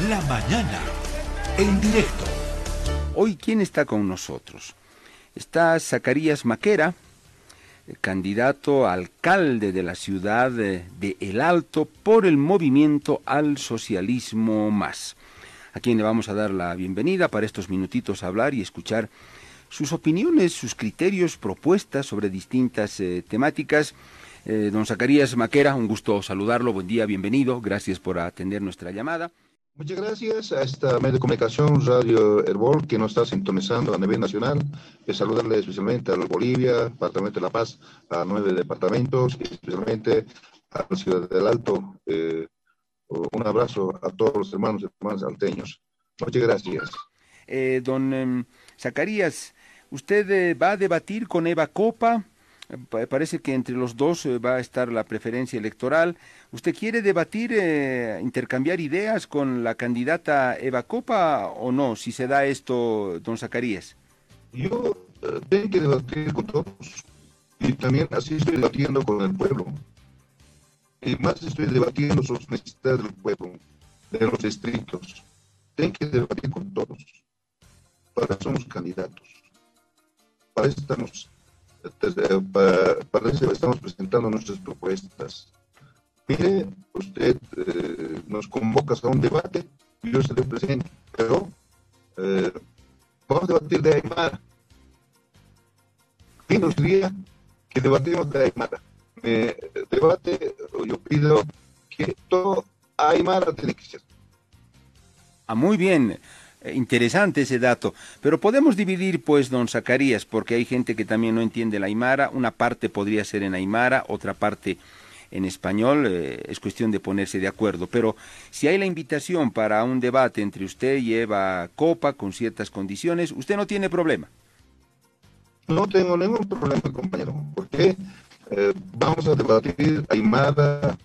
La mañana, en directo. Hoy, ¿quién está con nosotros? Está Zacarías Maquera, candidato a alcalde de la ciudad de El Alto por el movimiento al socialismo más, a quien le vamos a dar la bienvenida para estos minutitos a hablar y escuchar sus opiniones, sus criterios, propuestas sobre distintas eh, temáticas. Eh, don Zacarías Maquera, un gusto saludarlo, buen día, bienvenido, gracias por atender nuestra llamada. Muchas gracias a esta medio de comunicación, Radio Herbol, que nos está sintonizando a nivel nacional. Y saludarle especialmente a Bolivia, Departamento de La Paz, a nueve departamentos, y especialmente a la ciudad del Alto. Eh, un abrazo a todos los hermanos y hermanas alteños. Muchas gracias. Eh, don em, Zacarías, usted eh, va a debatir con Eva Copa parece que entre los dos eh, va a estar la preferencia electoral. ¿Usted quiere debatir, eh, intercambiar ideas con la candidata Eva Copa o no, si se da esto, don Zacarías? Yo eh, tengo que debatir con todos y también así estoy debatiendo con el pueblo. Y más estoy debatiendo las necesidades del pueblo, de los distritos. Tengo que debatir con todos. Para somos candidatos. Para eso estamos para, eso estamos presentando nuestras propuestas. Mire, usted eh, nos convoca a un debate, yo estaré presente, pero eh, vamos a debatir de Aymara. ¿Quién nos diría que debatimos de Aymara? Me debate, yo pido que todo Aymara tiene que ser. Ah, muy bien. Eh, interesante ese dato. Pero podemos dividir, pues, don Zacarías, porque hay gente que también no entiende la Aymara. Una parte podría ser en Aymara, otra parte en español. Eh, es cuestión de ponerse de acuerdo. Pero si hay la invitación para un debate entre usted y Eva Copa con ciertas condiciones, usted no tiene problema. No tengo ningún problema, compañero, porque eh, vamos a debatir Aymara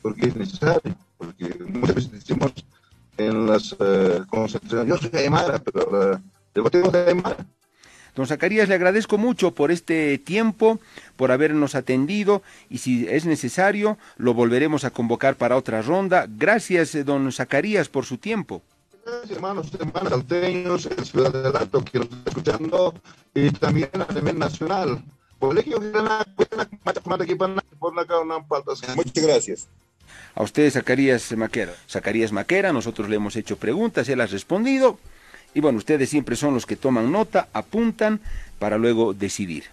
porque es necesario, porque muchas veces decimos en las eh, concentraciones. Yo soy Aymara, pero uh, debatimos de Aymara. Don Zacarías, le agradezco mucho por este tiempo, por habernos atendido y si es necesario lo volveremos a convocar para otra ronda. Gracias, eh, don Zacarías, por su tiempo. Gracias, hermanos, hermanos alteños, en Ciudad del Alto, que nos está escuchando, y también a nivel nacional. Muchas gracias. A usted, Zacarías Maquera. Zacarías Maquera, nosotros le hemos hecho preguntas, él ha respondido. Y bueno, ustedes siempre son los que toman nota, apuntan para luego decidir.